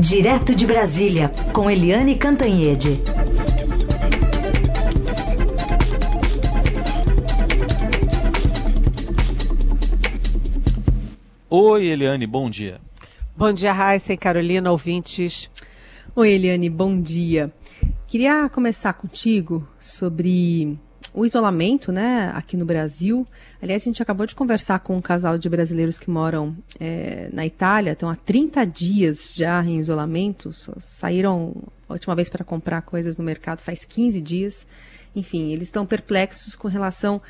Direto de Brasília, com Eliane Cantanhede. Oi, Eliane, bom dia. Bom dia, Raíssa e Carolina, ouvintes. Oi, Eliane, bom dia. Queria começar contigo sobre o isolamento, né, aqui no Brasil. Aliás, a gente acabou de conversar com um casal de brasileiros que moram é, na Itália, estão há 30 dias já em isolamento, saíram a última vez para comprar coisas no mercado faz 15 dias. Enfim, eles estão perplexos com relação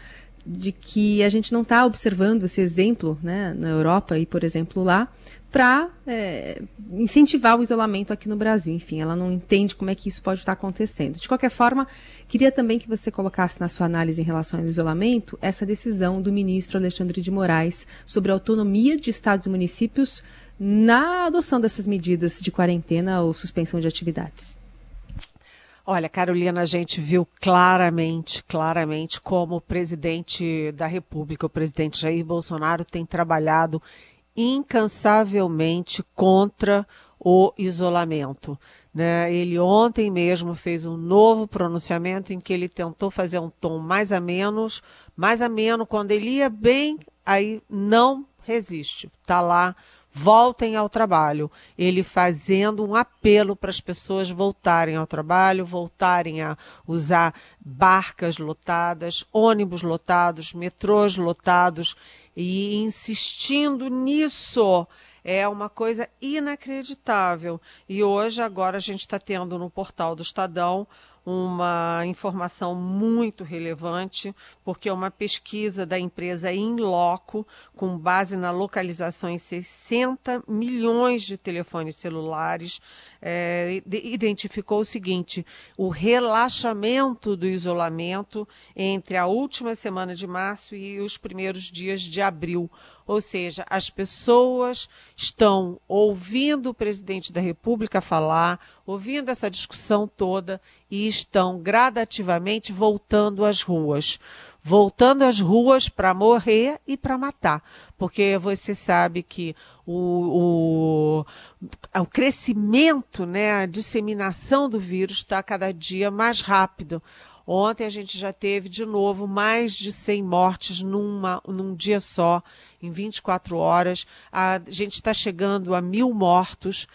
de que a gente não está observando esse exemplo né, na Europa e, por exemplo, lá, para é, incentivar o isolamento aqui no Brasil. Enfim, ela não entende como é que isso pode estar acontecendo. De qualquer forma, queria também que você colocasse na sua análise em relação ao isolamento essa decisão do ministro Alexandre de Moraes sobre a autonomia de estados e municípios na adoção dessas medidas de quarentena ou suspensão de atividades. Olha, Carolina, a gente viu claramente, claramente como o presidente da República, o presidente Jair Bolsonaro, tem trabalhado incansavelmente contra o isolamento. Né? Ele ontem mesmo fez um novo pronunciamento em que ele tentou fazer um tom mais ameno, mais ameno, quando ele ia bem, aí não resiste. Está lá voltem ao trabalho. Ele fazendo um apelo para as pessoas voltarem ao trabalho, voltarem a usar barcas lotadas, ônibus lotados, metrôs lotados e insistindo nisso. É uma coisa inacreditável. E hoje, agora, a gente está tendo no portal do Estadão uma informação muito relevante, porque é uma pesquisa da empresa Inloco, com base na localização em 60 milhões de telefones celulares, é, identificou o seguinte: o relaxamento do isolamento entre a última semana de março e os primeiros dias de abril. Ou seja, as pessoas estão ouvindo o presidente da República falar, ouvindo essa discussão toda e estão gradativamente voltando às ruas. Voltando às ruas para morrer e para matar. Porque você sabe que o, o, o crescimento, né, a disseminação do vírus está cada dia mais rápido. Ontem a gente já teve de novo mais de 100 mortes numa, num dia só, em 24 horas. A gente está chegando a mil mortos.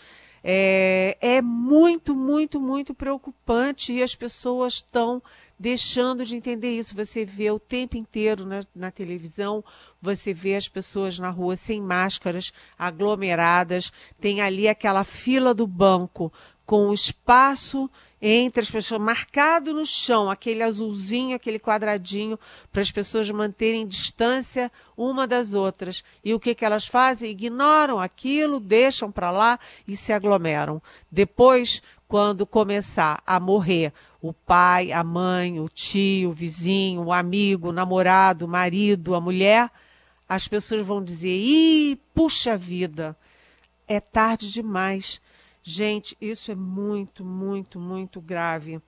É, é muito, muito, muito preocupante e as pessoas estão deixando de entender isso. Você vê o tempo inteiro na, na, televisão, você vê as pessoas na rua sem máscaras, aglomeradas, tem ali aquela fila do banco com o espaço entre as pessoas, marcado no chão, aquele azulzinho, aquele quadradinho, para as pessoas manterem distância uma das outras. E o que, que elas fazem? Ignoram aquilo, deixam para lá e se aglomeram. Depois, quando começar a morrer o pai, a mãe, o tio, o vizinho, o amigo, o namorado, o marido, a mulher, as pessoas vão dizer: ih, puxa vida, é tarde demais Gente, isso é muito, muito, muito grave.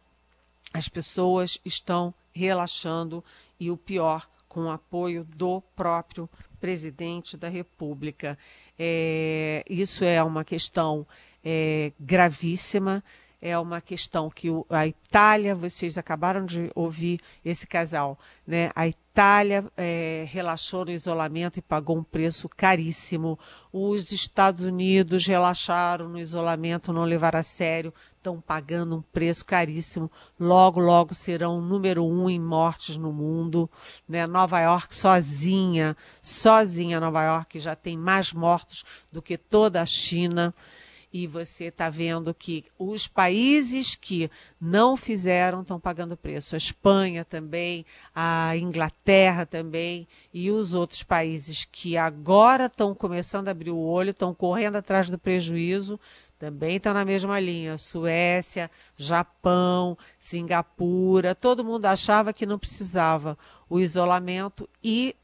As pessoas estão relaxando e o pior, com o apoio do próprio presidente da República. É, isso é uma questão é, gravíssima é uma questão que a Itália, vocês acabaram de ouvir esse casal, né? A Itália é, relaxou no isolamento e pagou um preço caríssimo. Os Estados Unidos relaxaram no isolamento, não levaram a sério, estão pagando um preço caríssimo. Logo, logo serão o número um em mortes no mundo. Né? Nova York sozinha, sozinha Nova York já tem mais mortos do que toda a China e você está vendo que os países que não fizeram estão pagando preço. A Espanha também, a Inglaterra também e os outros países que agora estão começando a abrir o olho, estão correndo atrás do prejuízo, também estão na mesma linha. Suécia, Japão, Singapura, todo mundo achava que não precisava o isolamento e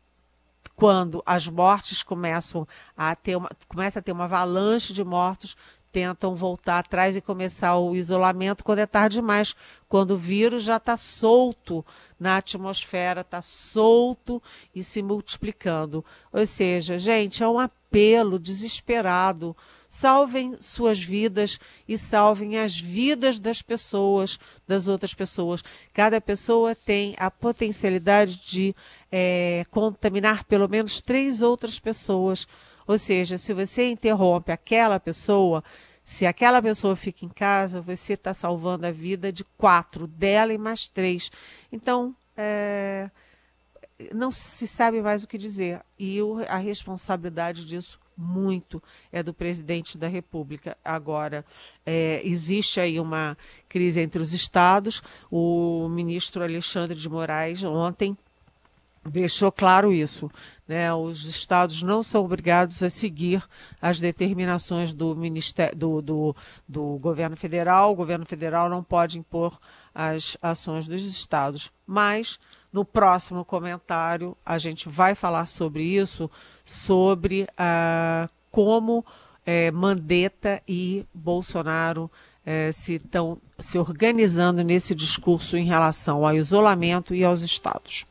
quando as mortes começam a ter uma, começa a ter uma avalanche de mortos, tentam voltar atrás e começar o isolamento quando é tarde demais, quando o vírus já está solto na atmosfera, está solto e se multiplicando. Ou seja, gente, é um apelo desesperado, salvem suas vidas e salvem as vidas das pessoas, das outras pessoas. Cada pessoa tem a potencialidade de é, contaminar pelo menos três outras pessoas. Ou seja, se você interrompe aquela pessoa, se aquela pessoa fica em casa, você está salvando a vida de quatro, dela e mais três. Então, é, não se sabe mais o que dizer. E a responsabilidade disso muito é do presidente da República. Agora, é, existe aí uma crise entre os estados. O ministro Alexandre de Moraes ontem deixou claro isso. Né? Os estados não são obrigados a seguir as determinações do, ministério, do, do, do governo federal. O governo federal não pode impor as ações dos estados. Mas no próximo comentário, a gente vai falar sobre isso, sobre ah, como eh, Mandetta e Bolsonaro eh, se estão se organizando nesse discurso em relação ao isolamento e aos estados.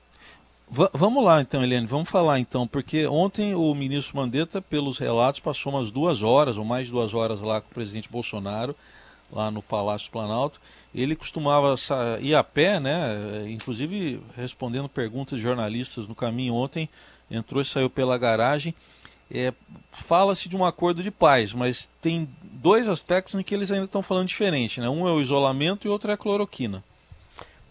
V vamos lá então, Helene, vamos falar então, porque ontem o ministro Mandetta, pelos relatos, passou umas duas horas ou mais duas horas lá com o presidente Bolsonaro lá no Palácio Planalto. Ele costumava ir a pé, né? Inclusive respondendo perguntas de jornalistas no caminho ontem, entrou e saiu pela garagem. É, Fala-se de um acordo de paz, mas tem dois aspectos em que eles ainda estão falando diferente, né? Um é o isolamento e outro é a cloroquina.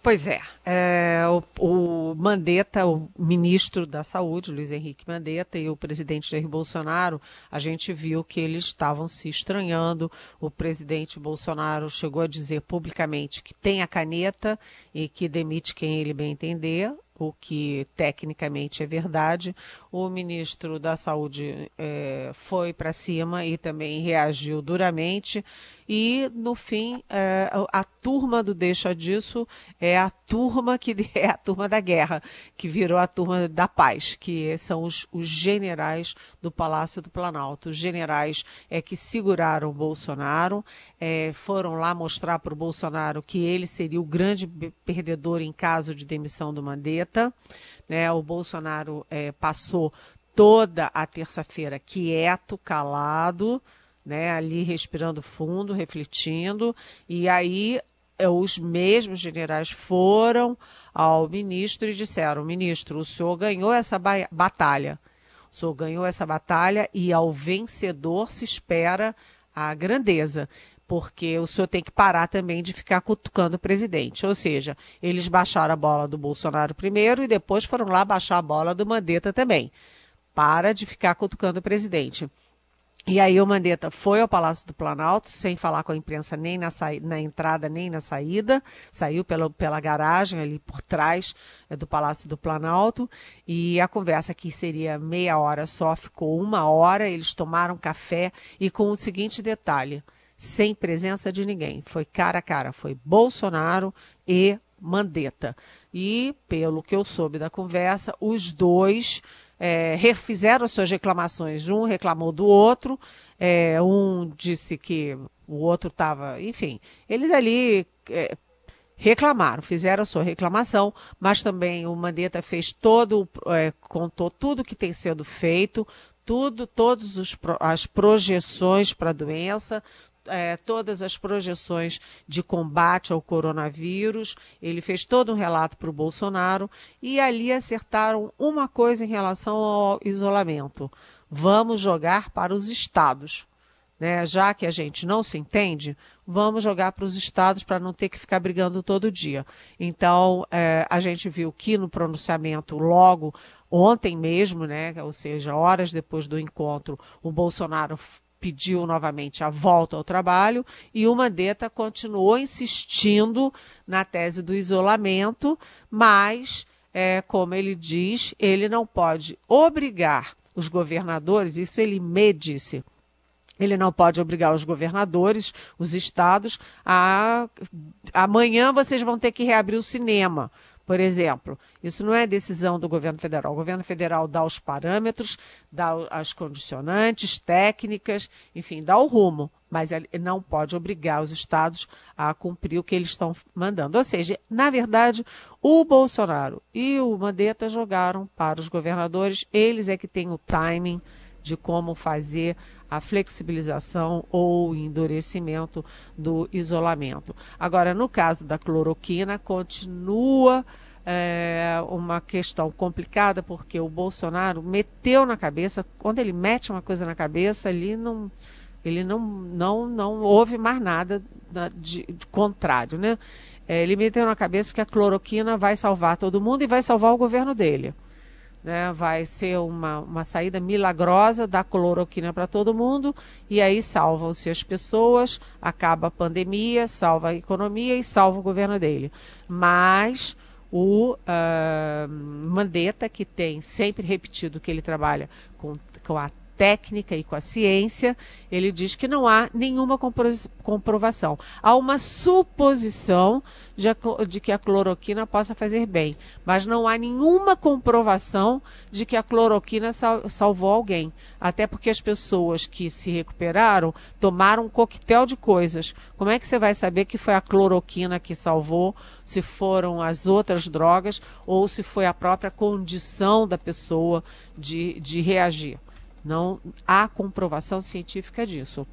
Pois é, é o, o, Mandetta, o ministro da Saúde, Luiz Henrique Mandetta, e o presidente Jair Bolsonaro, a gente viu que eles estavam se estranhando. O presidente Bolsonaro chegou a dizer publicamente que tem a caneta e que demite quem ele bem entender o que tecnicamente é verdade. O ministro da Saúde é, foi para cima e também reagiu duramente. E, no fim, é, a turma do Deixa Disso é a turma que é a turma da guerra, que virou a turma da paz, que são os, os generais do Palácio do Planalto. Os generais é que seguraram o Bolsonaro, é, foram lá mostrar para o Bolsonaro que ele seria o grande perdedor em caso de demissão do Mandetta. Né? O Bolsonaro é, passou toda a terça-feira quieto, calado, né, ali respirando fundo, refletindo, e aí é, os mesmos generais foram ao ministro e disseram: ministro, o senhor ganhou essa batalha. O senhor ganhou essa batalha e ao vencedor se espera a grandeza porque o senhor tem que parar também de ficar cutucando o presidente. Ou seja, eles baixaram a bola do Bolsonaro primeiro e depois foram lá baixar a bola do Mandetta também. Para de ficar cutucando o presidente. E aí o Mandetta foi ao Palácio do Planalto, sem falar com a imprensa nem na, na entrada nem na saída, saiu pela, pela garagem ali por trás é, do Palácio do Planalto, e a conversa que seria meia hora só ficou uma hora, eles tomaram café e com o seguinte detalhe, sem presença de ninguém, foi cara a cara, foi Bolsonaro e Mandetta. E, pelo que eu soube da conversa, os dois é, refizeram suas reclamações. Um reclamou do outro, é, um disse que o outro estava. Enfim, eles ali. É, reclamaram, fizeram a sua reclamação, mas também o Mandetta fez todo, é, contou tudo que tem sido feito, tudo, todas as projeções para a doença, é, todas as projeções de combate ao coronavírus. Ele fez todo um relato para o Bolsonaro e ali acertaram uma coisa em relação ao isolamento: vamos jogar para os estados. Né? Já que a gente não se entende, vamos jogar para os estados para não ter que ficar brigando todo dia. Então, é, a gente viu que no pronunciamento, logo ontem mesmo, né, ou seja, horas depois do encontro, o Bolsonaro pediu novamente a volta ao trabalho e o Mandetta continuou insistindo na tese do isolamento, mas, é, como ele diz, ele não pode obrigar os governadores, isso ele me disse, ele não pode obrigar os governadores, os estados, a amanhã vocês vão ter que reabrir o cinema por exemplo, isso não é decisão do governo federal. O governo federal dá os parâmetros, dá as condicionantes, técnicas, enfim, dá o rumo, mas ele não pode obrigar os estados a cumprir o que eles estão mandando. Ou seja, na verdade, o Bolsonaro e o Mandetta jogaram para os governadores, eles é que têm o timing de como fazer a flexibilização ou endurecimento do isolamento. Agora, no caso da cloroquina, continua é, uma questão complicada, porque o Bolsonaro meteu na cabeça, quando ele mete uma coisa na cabeça, ele não, ele não, não, não houve mais nada de, de contrário, né? É, ele meteu na cabeça que a cloroquina vai salvar todo mundo e vai salvar o governo dele. Né? Vai ser uma, uma saída milagrosa da cloroquina para todo mundo e aí salvam-se as pessoas, acaba a pandemia, salva a economia e salva o governo dele. Mas o uh, Mandetta, que tem sempre repetido que ele trabalha com, com a técnica e com a ciência, ele diz que não há nenhuma comprovação. Há uma suposição de, que a cloroquina possa fazer bem, mas não há nenhuma comprovação de que a cloroquina sal, salvou alguém. Até porque as pessoas que se recuperaram tomaram um coquetel de coisas. Como é que você vai saber que foi a cloroquina que salvou, se foram as outras drogas ou se foi a própria condição da pessoa de, de reagir? Não há comprovação científica disso.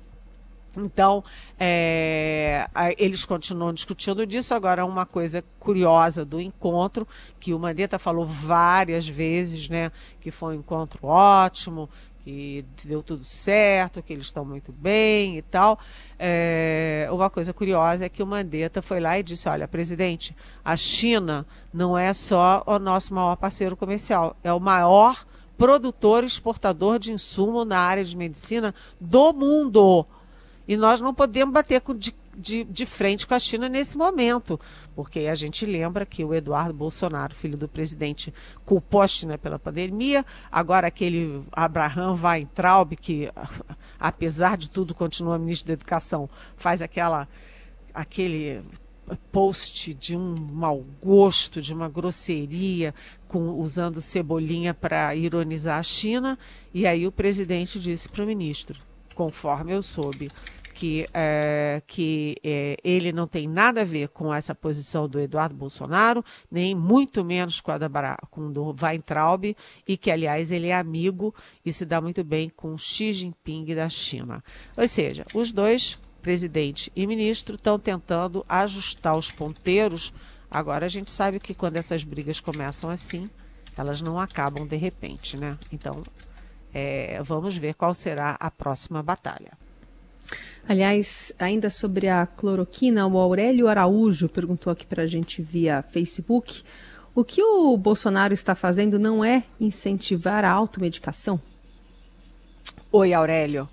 Então, é, eles continuam discutindo disso. Agora, uma coisa curiosa do encontro, que o Mandetta falou várias vezes, né, que foi um encontro ótimo, que deu tudo certo, que eles estão muito bem e tal. É, uma coisa curiosa é que o Mandetta foi lá e disse: Olha, presidente, a China não é só o nosso maior parceiro comercial, é o maior produtor exportador de insumo na área de medicina do mundo. E nós não podemos bater de, de, de, frente com a China nesse momento, porque a gente lembra que o Eduardo Bolsonaro, filho do presidente, culpou a China pela pandemia. Agora, aquele Abraham Weintraub, que apesar de tudo continua ministro da Educação, faz aquela aquele post de um mau gosto, de uma grosseria, com, usando cebolinha para ironizar a China. E aí o presidente disse para o ministro, conforme eu soube, que, é, que é, ele não tem nada a ver com essa posição do Eduardo Bolsonaro, nem muito menos com a da com do Weintraub, e que, aliás, ele é amigo e se dá muito bem com Xi Jinping da China. Ou seja, os dois presidente e ministro estão tentando ajustar os ponteiros. Agora a gente sabe que quando essas brigas começam assim, elas não acabam de repente, né? Então, é, vamos ver qual será a próxima batalha. Aliás, ainda sobre a cloroquina, o Aurélio Araújo perguntou aqui para a gente via Facebook: o que o Bolsonaro está fazendo não é incentivar a automedicação? Oi, Aurélio.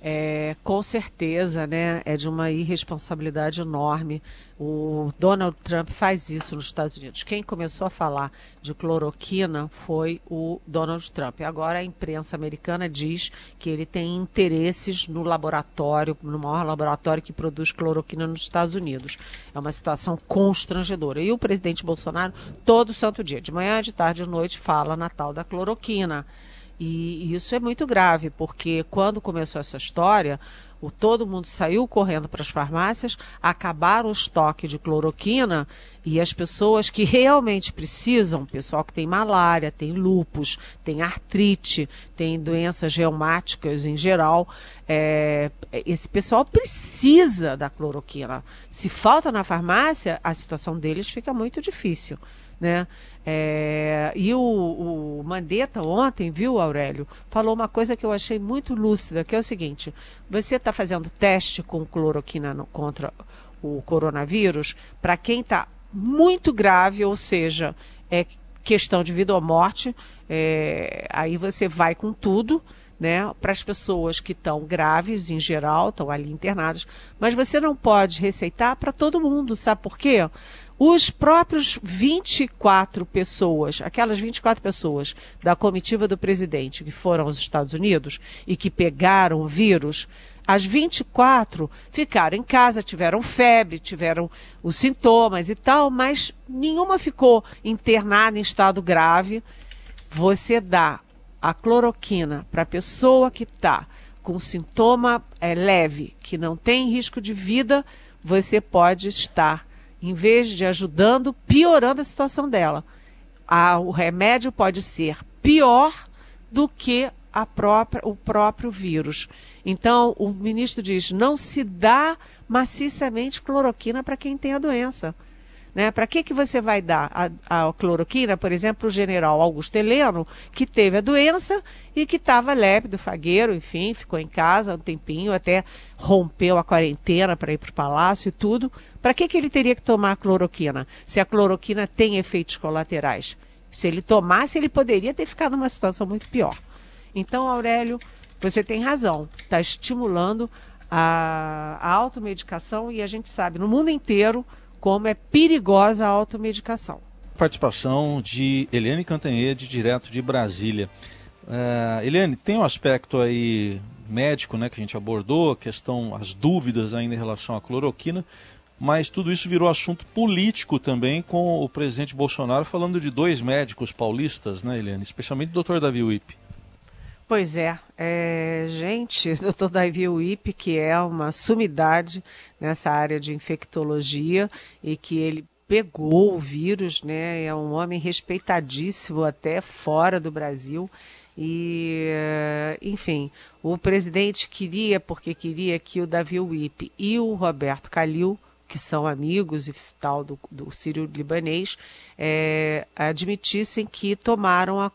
É, com certeza, né, é de uma irresponsabilidade enorme. O Donald Trump faz isso nos Estados Unidos. Quem começou a falar de cloroquina foi o Donald Trump. Agora a imprensa americana diz que ele tem interesses no laboratório, no maior laboratório que produz cloroquina nos Estados Unidos. É uma situação constrangedora. E o presidente Bolsonaro, todo santo dia, de manhã, de tarde, de noite, fala na tal da cloroquina. E isso é muito grave, porque quando começou essa história, o, todo mundo saiu correndo para as farmácias, acabaram o estoque de cloroquina e as pessoas que realmente precisam, pessoal que tem malária, tem lupus, tem artrite, tem doenças reumáticas em geral, é, esse pessoal precisa da cloroquina. Se falta na farmácia, a situação deles fica muito difícil. Né? É, e o, o Mandetta ontem, viu, Aurélio, falou uma coisa que eu achei muito lúcida, que é o seguinte: você está fazendo teste com cloroquina no, contra o coronavírus para quem está muito grave, ou seja, é questão de vida ou morte, é, aí você vai com tudo. Né, para as pessoas que estão graves em geral, estão ali internadas, mas você não pode receitar para todo mundo, sabe por quê? Os próprios 24 pessoas, aquelas 24 pessoas da comitiva do presidente que foram aos Estados Unidos e que pegaram o vírus, as 24 ficaram em casa, tiveram febre, tiveram os sintomas e tal, mas nenhuma ficou internada em estado grave. Você dá a cloroquina para a pessoa que está com sintoma é, leve, que não tem risco de vida, você pode estar em vez de ajudando, piorando a situação dela. A, o remédio pode ser pior do que própria, o próprio vírus. Então, o ministro diz: não se dá maciçamente cloroquina para quem tem a doença. Né? Para que, que você vai dar a, a cloroquina, por exemplo, o general Augusto Heleno, que teve a doença e que estava lépido, fagueiro, enfim, ficou em casa um tempinho, até rompeu a quarentena para ir para o palácio e tudo. Para que, que ele teria que tomar a cloroquina? Se a cloroquina tem efeitos colaterais. Se ele tomasse, ele poderia ter ficado numa situação muito pior. Então, Aurélio, você tem razão. Está estimulando a, a automedicação e a gente sabe, no mundo inteiro, como é perigosa a automedicação. Participação de Eliane Cantanhede, direto de Brasília. Uh, Eliane, tem um aspecto aí médico né, que a gente abordou, a questão, as dúvidas ainda em relação à cloroquina, mas tudo isso virou assunto político também, com o presidente Bolsonaro falando de dois médicos paulistas, né, Eliane? Especialmente o Dr. Davi Wip. Pois é, é gente, o Dr. Davi Wip, que é uma sumidade nessa área de infectologia e que ele pegou o vírus, né? É um homem respeitadíssimo até fora do Brasil. E, enfim, o presidente queria, porque queria que o Davi Wip e o Roberto Calil, que são amigos e tal do, do Sírio Libanês, é, admitissem que tomaram a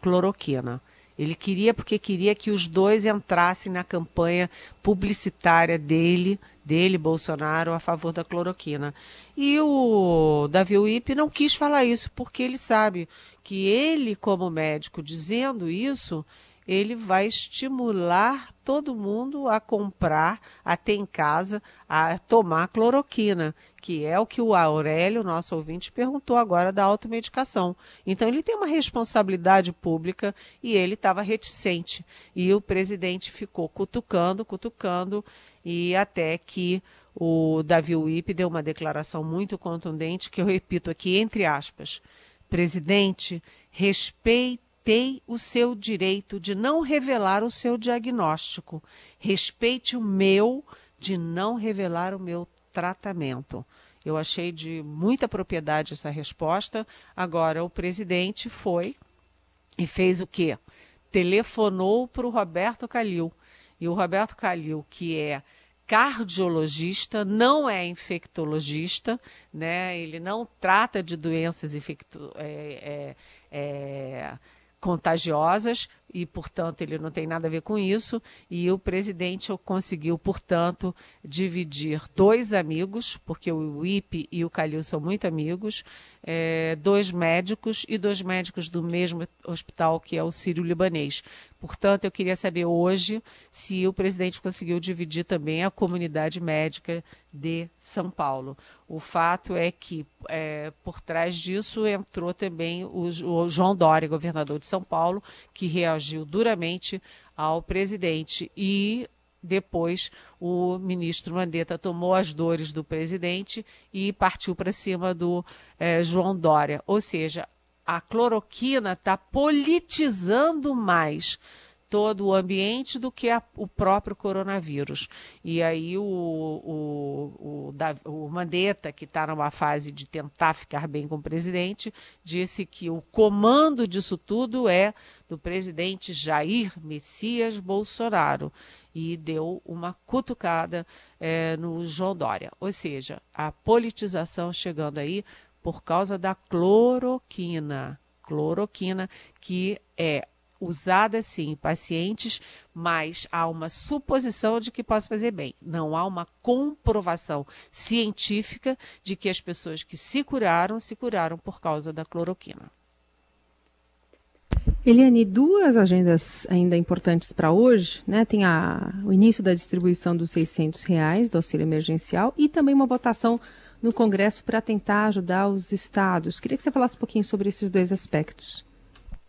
cloroquina. Ele queria porque queria que os dois entrassem na campanha publicitária dele, dele, Bolsonaro, a favor da cloroquina. E o Davi Wip não quis falar isso, porque ele sabe que ele, como médico, dizendo isso, ele vai estimular todo mundo a comprar, a ter em casa, a tomar cloroquina, que é o que o Aurélio, nosso ouvinte, perguntou agora da automedicação. Então ele tem uma responsabilidade pública e ele estava reticente. E o presidente ficou cutucando, cutucando, e até que o Davi Wip deu uma declaração muito contundente, que eu repito aqui, entre aspas. Presidente, respeite respeitei o seu direito de não revelar o seu diagnóstico. Respeite o meu de não revelar o meu tratamento. Eu achei de muita propriedade essa resposta. Agora, o presidente foi e fez o quê? Telefonou para o Roberto Calil. E o Roberto Calil, que é cardiologista, não é infectologista, né? ele não trata de doenças infecto, é, é, é, contagiosas e, portanto, ele não tem nada a ver com isso. E o presidente conseguiu, portanto, dividir dois amigos, porque o IPE e o Calil são muito amigos, é, dois médicos e dois médicos do mesmo hospital, que é o Sírio-Libanês. Portanto, eu queria saber hoje se o presidente conseguiu dividir também a comunidade médica de São Paulo. O fato é que é, por trás disso entrou também o, o João Dória, governador de São Paulo, que reagiu duramente ao presidente e depois, o ministro Mandetta tomou as dores do presidente e partiu para cima do é, João Dória. Ou seja, a cloroquina está politizando mais todo o ambiente do que a, o próprio coronavírus. E aí o, o, o, o Mandetta, que está numa fase de tentar ficar bem com o presidente, disse que o comando disso tudo é do presidente Jair Messias Bolsonaro e deu uma cutucada é, no João Dória. Ou seja, a politização chegando aí por causa da cloroquina. Cloroquina, que é usada sim em pacientes, mas há uma suposição de que possa fazer bem. Não há uma comprovação científica de que as pessoas que se curaram, se curaram por causa da cloroquina. Eliane, duas agendas ainda importantes para hoje, né? Tem a, o início da distribuição dos 600 reais do auxílio emergencial e também uma votação no Congresso para tentar ajudar os estados. Queria que você falasse um pouquinho sobre esses dois aspectos.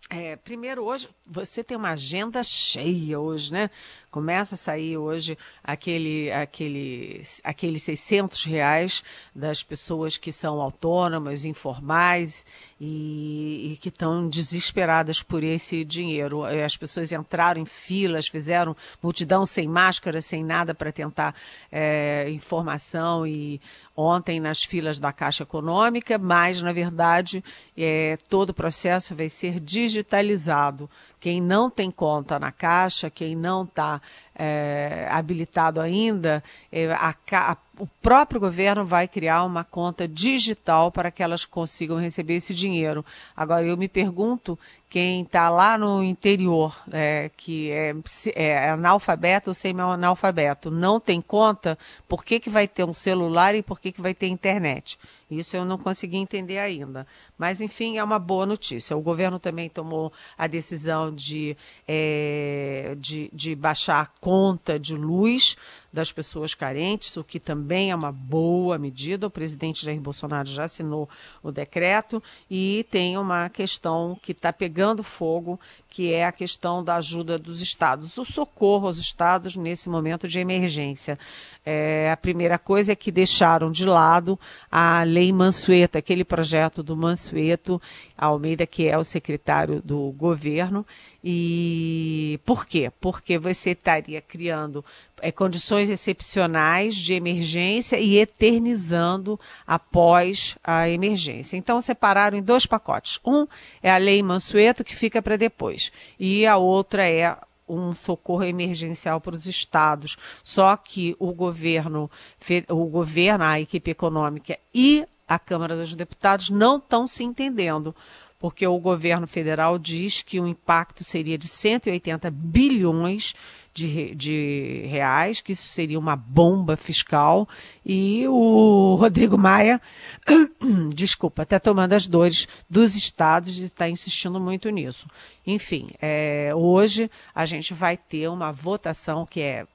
É, primeiro, hoje você tem uma agenda cheia hoje, né? Começa a sair hoje aquele, aquele, aqueles 600 reais das pessoas que são autônomas, informais e, e que estão desesperadas por esse dinheiro. É, as pessoas entraram em filas, fizeram multidão sem máscara, sem nada para tentar é, informação e ontem nas filas da Caixa Econômica, mas, na verdade, é, todo o processo vai ser digitalizado. Quem não tem conta na Caixa, quem não está é, habilitado ainda, é, a, a, o próprio governo vai criar uma conta digital para que elas consigam receber esse dinheiro. Agora, eu me pergunto quem está lá no interior, é, que é, é analfabeto ou semi-analfabeto, não tem conta, por que, que vai ter um celular e por que, que vai ter internet? Isso eu não consegui entender ainda. Mas, enfim, é uma boa notícia. O governo também tomou a decisão de, é, de, de baixar conta de luz das pessoas carentes, o que também é uma boa medida. O presidente Jair Bolsonaro já assinou o decreto e tem uma questão que está pegando fogo, que é a questão da ajuda dos estados, o socorro aos estados nesse momento de emergência. É, a primeira coisa é que deixaram de lado a Lei Mansueto, aquele projeto do Mansueto Almeida, que é o secretário do governo. E por quê? Porque você estaria criando é, condições excepcionais de emergência e eternizando após a emergência. Então, separaram em dois pacotes. Um é a Lei Mansueto, que fica para depois e a outra é um socorro emergencial para os estados. Só que o governo, o governo, a equipe econômica e a Câmara dos Deputados não estão se entendendo, porque o governo federal diz que o impacto seria de 180 bilhões de, de reais, que isso seria uma bomba fiscal, e o Rodrigo Maia, desculpa, está tomando as dores dos estados e está insistindo muito nisso. Enfim, é, hoje a gente vai ter uma votação que é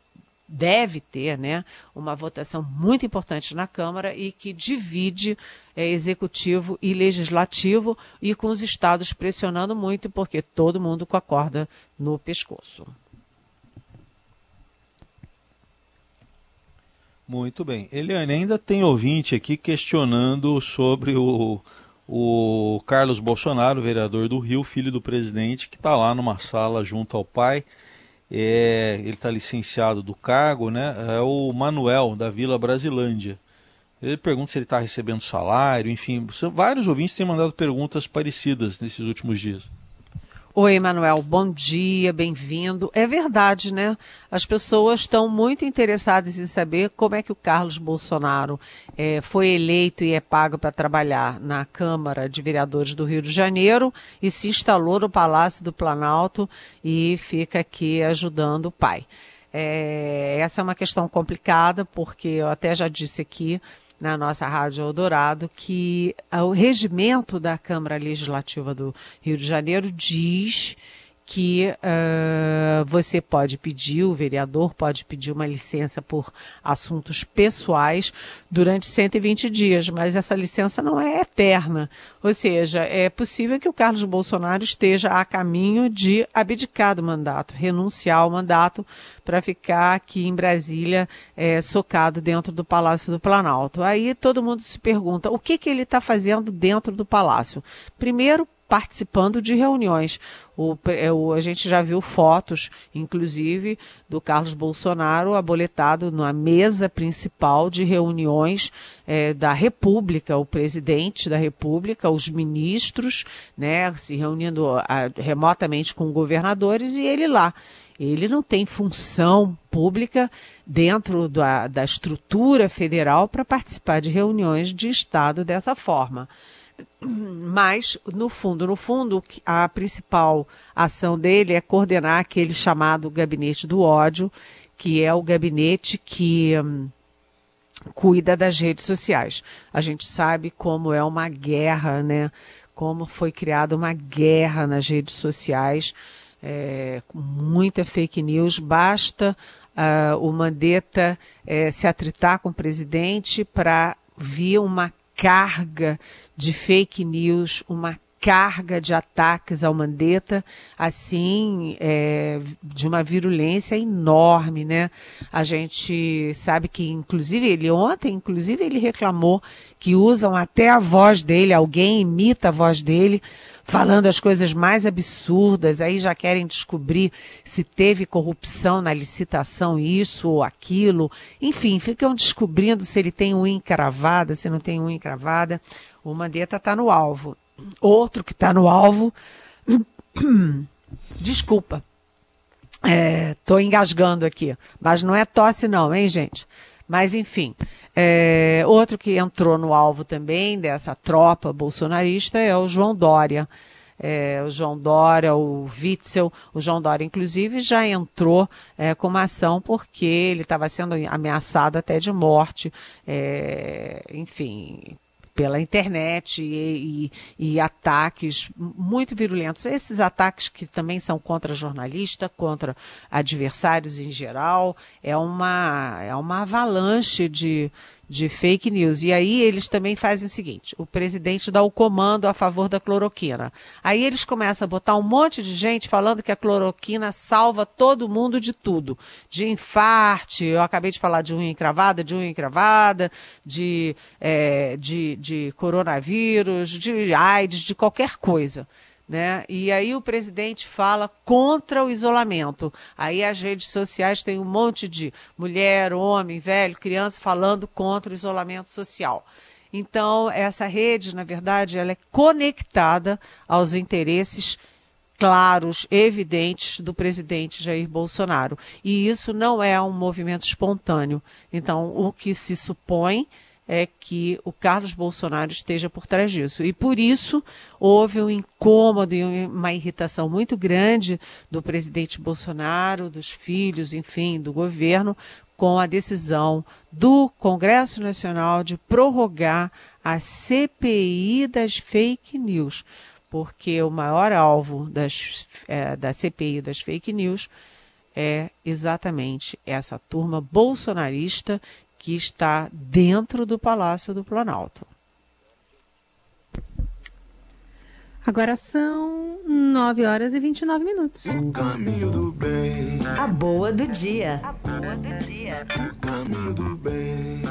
deve ter né, uma votação muito importante na Câmara e que divide é, executivo e legislativo e com os estados pressionando muito, porque todo mundo com a corda no pescoço. Muito bem. Eliane, ainda tem ouvinte aqui questionando sobre o, o Carlos Bolsonaro, vereador do Rio, filho do presidente, que está lá numa sala junto ao pai. É, ele está licenciado do cargo, né? É o Manuel, da Vila Brasilândia. Ele pergunta se ele está recebendo salário, enfim. Vários ouvintes têm mandado perguntas parecidas nesses últimos dias. Oi, Manuel, bom dia, bem-vindo. É verdade, né? As pessoas estão muito interessadas em saber como é que o Carlos Bolsonaro é, foi eleito e é pago para trabalhar na Câmara de Vereadores do Rio de Janeiro e se instalou no Palácio do Planalto e fica aqui ajudando o pai. É, essa é uma questão complicada, porque eu até já disse aqui na nossa Rádio Eldorado que o regimento da Câmara Legislativa do Rio de Janeiro diz que uh, você pode pedir, o vereador pode pedir uma licença por assuntos pessoais durante 120 dias, mas essa licença não é eterna. Ou seja, é possível que o Carlos Bolsonaro esteja a caminho de abdicar do mandato, renunciar ao mandato para ficar aqui em Brasília é, socado dentro do Palácio do Planalto. Aí todo mundo se pergunta o que, que ele está fazendo dentro do Palácio. Primeiro, participando de reuniões. O, é, o, a gente já viu fotos, inclusive, do Carlos Bolsonaro aboletado na mesa principal de reuniões é, da República, o presidente da República, os ministros, né, se reunindo a, remotamente com governadores e ele lá. Ele não tem função pública dentro da, da estrutura federal para participar de reuniões de Estado dessa forma. Mas, no fundo, no fundo, a principal ação dele é coordenar aquele chamado gabinete do ódio, que é o gabinete que hum, cuida das redes sociais. A gente sabe como é uma guerra, né? Como foi criada uma guerra nas redes sociais, é, com muita fake news. Basta uh, o Mandetta é, se atritar com o presidente para vir uma carga de fake news, uma carga de ataques ao Mandetta, assim, é, de uma virulência enorme, né? A gente sabe que, inclusive, ele ontem, inclusive, ele reclamou que usam até a voz dele, alguém imita a voz dele, falando as coisas mais absurdas, aí já querem descobrir se teve corrupção na licitação, isso ou aquilo. Enfim, ficam descobrindo se ele tem unha encravada, se não tem unha encravada. O Mandetta está no alvo. Outro que está no alvo Desculpa. Estou é, engasgando aqui, mas não é tosse não, hein, gente? Mas enfim, é, outro que entrou no alvo também dessa tropa bolsonarista é o João Dória. É, o João Dória, o Witzel, o João Dória, inclusive, já entrou é, com uma ação porque ele estava sendo ameaçado até de morte, é, enfim, pela internet e, e, e, ataques muito virulentos. Esses ataques que também são contra jornalista, contra adversários em geral, é uma, é uma avalanche de, de fake news. E aí eles também fazem o seguinte: o presidente dá o comando a favor da cloroquina. Aí eles começam a botar um monte de gente falando que a cloroquina salva todo mundo de tudo. De infarte, eu acabei de falar de unha encravada, de unha encravada, de, é, de, de coronavírus, de AIDS, de qualquer coisa. Né? E aí o presidente fala contra o isolamento. Aí as redes sociais têm um monte de mulher, homem, velho, criança falando contra o isolamento social. Então, essa rede, na verdade, ela é conectada aos interesses claros, evidentes do presidente Jair Bolsonaro. E isso não é um movimento espontâneo. Então, o que se supõe é que o Carlos Bolsonaro esteja por trás disso. E por isso houve um incômodo e uma irritação muito grande do presidente Bolsonaro, dos filhos, enfim, do governo, com a decisão do Congresso Nacional de prorrogar a CPI das fake news, porque o maior alvo das, é, da CPI das fake news é exatamente essa turma bolsonarista que está dentro do Palácio do Planalto. Agora são 9 horas e 29 minutos. O caminho do bem. A boa do dia. A boa do dia. O caminho do bem.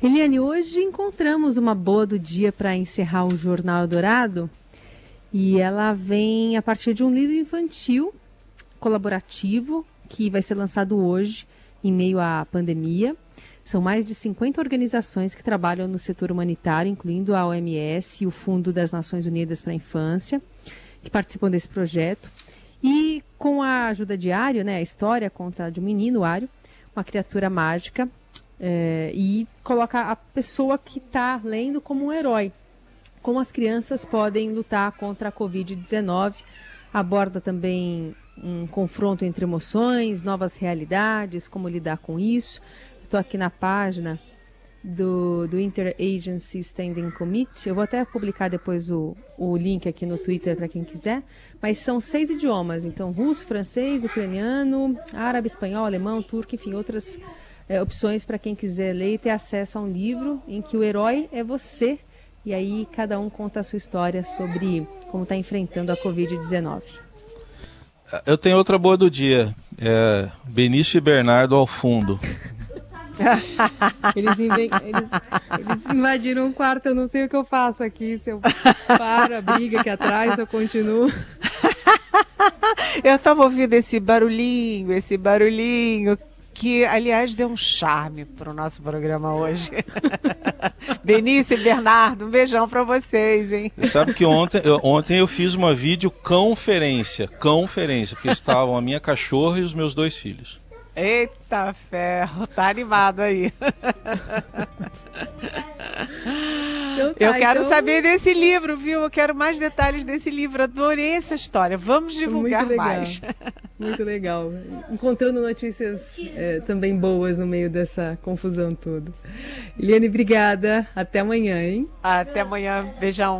Eliane, hoje encontramos uma boa do dia para encerrar o Jornal Dourado. E ela vem a partir de um livro infantil colaborativo que vai ser lançado hoje, em meio à pandemia. São mais de 50 organizações que trabalham no setor humanitário, incluindo a OMS e o Fundo das Nações Unidas para a Infância, que participam desse projeto. E com a ajuda de Ario, né, a história conta de um menino, Ario, uma criatura mágica, é, e coloca a pessoa que está lendo como um herói. Como as crianças podem lutar contra a Covid-19. Aborda também um confronto entre emoções, novas realidades, como lidar com isso. Estou aqui na página do, do Interagency Standing Committee. Eu vou até publicar depois o, o link aqui no Twitter para quem quiser. Mas são seis idiomas, então russo, francês, ucraniano, árabe, espanhol, alemão, turco, enfim, outras é, opções para quem quiser ler e ter acesso a um livro em que o herói é você. E aí cada um conta a sua história sobre como está enfrentando a Covid-19. Eu tenho outra boa do dia. É Benício e Bernardo ao fundo. eles, eles, eles, invadiram um quarto, eu não sei o que eu faço aqui, se eu paro a briga aqui atrás, se eu continuo. Eu estava ouvindo esse barulhinho, esse barulhinho que, aliás, deu um charme para o nosso programa hoje. Benício e Bernardo, um beijão para vocês, hein? Sabe que ontem eu, ontem eu fiz uma videoconferência, conferência, porque estavam a minha cachorra e os meus dois filhos. Eita ferro, tá animado aí. Então tá, eu quero então... saber desse livro, viu? Eu quero mais detalhes desse livro. Adorei essa história. Vamos divulgar Muito mais. Muito legal. Encontrando notícias é, também boas no meio dessa confusão toda. Eliane, obrigada. Até amanhã, hein? Até amanhã. Beijão.